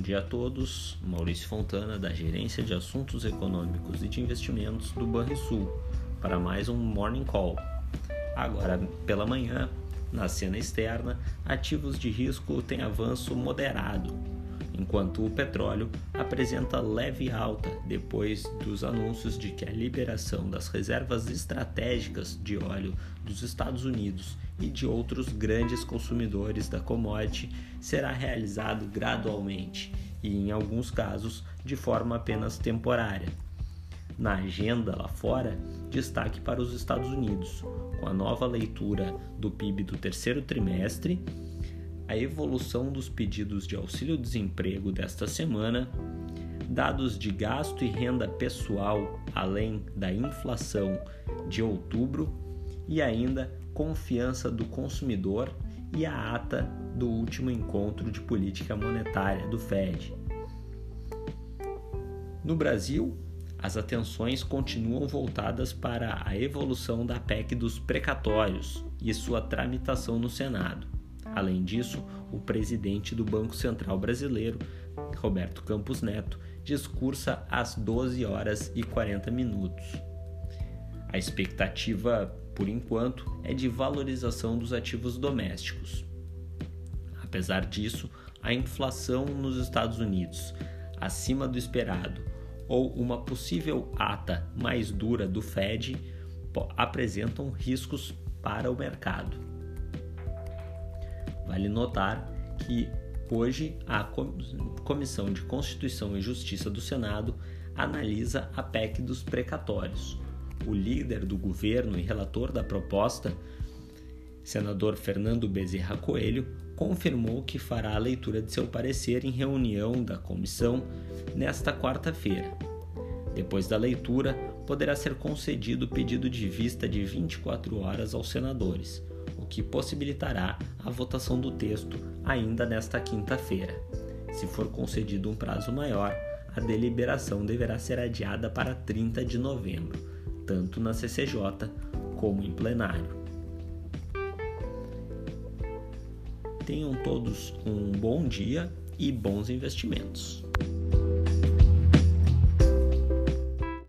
dia a todos. Maurício Fontana, da Gerência de Assuntos Econômicos e de Investimentos do Banrisul, para mais um Morning Call. Agora, pela manhã, na cena externa, ativos de risco têm avanço moderado, enquanto o petróleo apresenta leve alta depois dos anúncios de que a liberação das reservas estratégicas de óleo dos Estados Unidos e de outros grandes consumidores da commodity será realizado gradualmente e, em alguns casos, de forma apenas temporária. Na agenda lá fora, destaque para os Estados Unidos, com a nova leitura do PIB do terceiro trimestre a evolução dos pedidos de auxílio-desemprego desta semana, dados de gasto e renda pessoal, além da inflação de outubro, e ainda confiança do consumidor e a ata do último encontro de política monetária do Fed. No Brasil, as atenções continuam voltadas para a evolução da PEC dos precatórios e sua tramitação no Senado. Além disso, o presidente do Banco Central Brasileiro, Roberto Campos Neto, discursa às 12 horas e 40 minutos. A expectativa, por enquanto, é de valorização dos ativos domésticos. Apesar disso, a inflação nos Estados Unidos, acima do esperado, ou uma possível ata mais dura do Fed, apresentam riscos para o mercado. Vale notar que hoje a Comissão de Constituição e Justiça do Senado analisa a PEC dos precatórios. O líder do governo e relator da proposta, senador Fernando Bezerra Coelho, confirmou que fará a leitura de seu parecer em reunião da comissão nesta quarta-feira. Depois da leitura, poderá ser concedido o pedido de vista de 24 horas aos senadores que possibilitará a votação do texto ainda nesta quinta-feira. Se for concedido um prazo maior, a deliberação deverá ser adiada para 30 de novembro, tanto na CCJ como em plenário. Tenham todos um bom dia e bons investimentos.